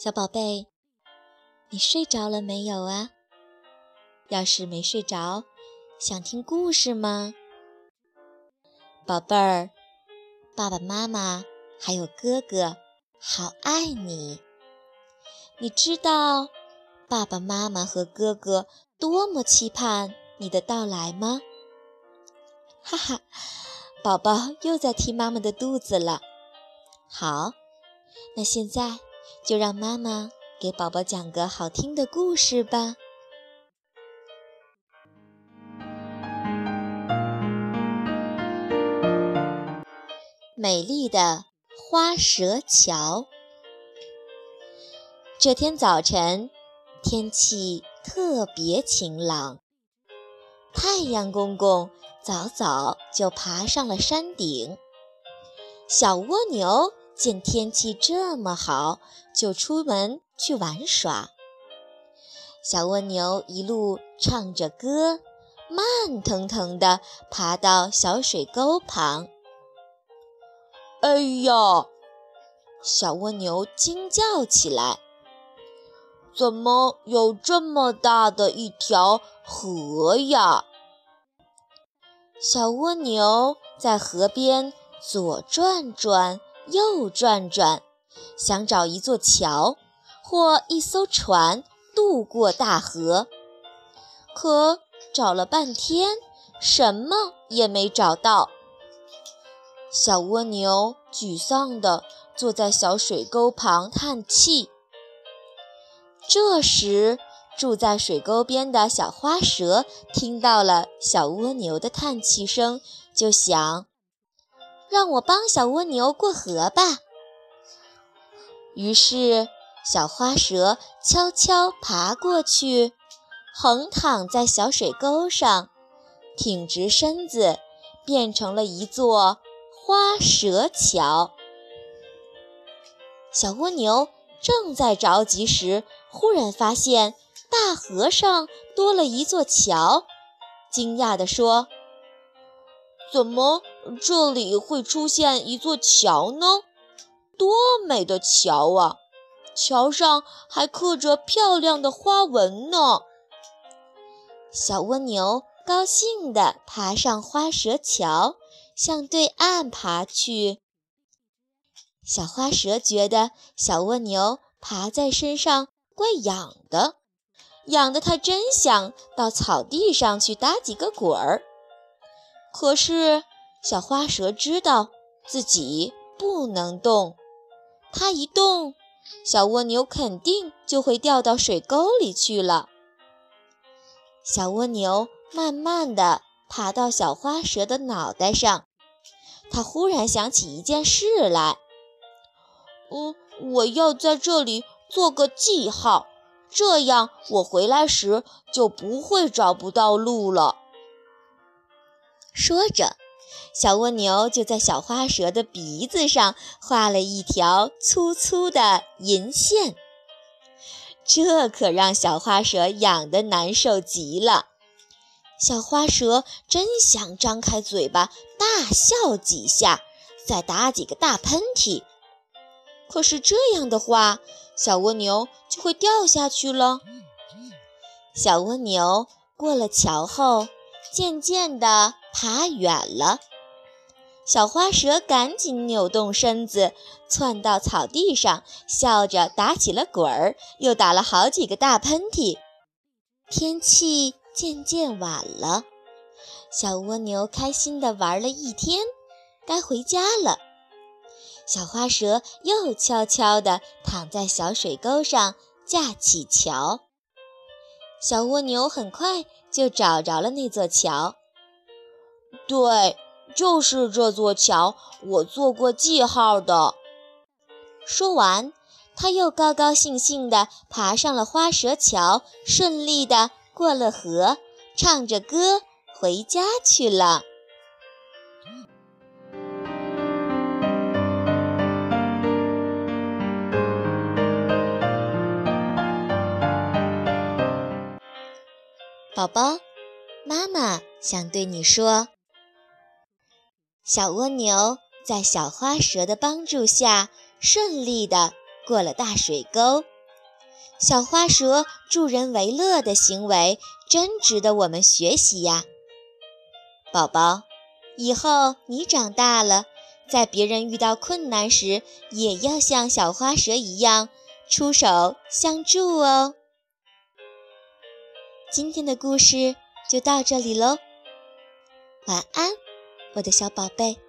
小宝贝，你睡着了没有啊？要是没睡着，想听故事吗？宝贝儿，爸爸妈妈还有哥哥，好爱你。你知道爸爸妈妈和哥哥多么期盼你的到来吗？哈哈，宝宝又在踢妈妈的肚子了。好，那现在就让妈妈给宝宝讲个好听的故事吧。美丽的花蛇桥。这天早晨，天气特别晴朗，太阳公公早早就爬上了山顶。小蜗牛见天气这么好，就出门去玩耍。小蜗牛一路唱着歌，慢腾腾地爬到小水沟旁。哎呀！小蜗牛惊叫起来：“怎么有这么大的一条河呀？”小蜗牛在河边。左转转，又转转，想找一座桥或一艘船渡过大河，可找了半天，什么也没找到。小蜗牛沮丧地坐在小水沟旁叹气。这时，住在水沟边的小花蛇听到了小蜗牛的叹气声，就想。让我帮小蜗牛过河吧。于是，小花蛇悄悄爬过去，横躺在小水沟上，挺直身子，变成了一座花蛇桥。小蜗牛正在着急时，忽然发现大河上多了一座桥，惊讶地说。怎么这里会出现一座桥呢？多美的桥啊！桥上还刻着漂亮的花纹呢。小蜗牛高兴地爬上花蛇桥，向对岸爬去。小花蛇觉得小蜗牛爬在身上怪痒的，痒得它真想到草地上去打几个滚儿。可是，小花蛇知道自己不能动，它一动，小蜗牛肯定就会掉到水沟里去了。小蜗牛慢慢地爬到小花蛇的脑袋上，它忽然想起一件事来：“嗯，我要在这里做个记号，这样我回来时就不会找不到路了。”说着，小蜗牛就在小花蛇的鼻子上画了一条粗粗的银线，这可让小花蛇痒得难受极了。小花蛇真想张开嘴巴大笑几下，再打几个大喷嚏，可是这样的话，小蜗牛就会掉下去了。小蜗牛过了桥后，渐渐地。爬远了，小花蛇赶紧扭动身子，窜到草地上，笑着打起了滚儿，又打了好几个大喷嚏。天气渐渐晚了，小蜗牛开心地玩了一天，该回家了。小花蛇又悄悄地躺在小水沟上架起桥。小蜗牛很快就找着了那座桥。对，就是这座桥，我做过记号的。说完，他又高高兴兴地爬上了花蛇桥，顺利地过了河，唱着歌回家去了。宝宝，妈妈想对你说。小蜗牛在小花蛇的帮助下，顺利地过了大水沟。小花蛇助人为乐的行为真值得我们学习呀，宝宝。以后你长大了，在别人遇到困难时，也要像小花蛇一样出手相助哦。今天的故事就到这里喽，晚安，我的小宝贝。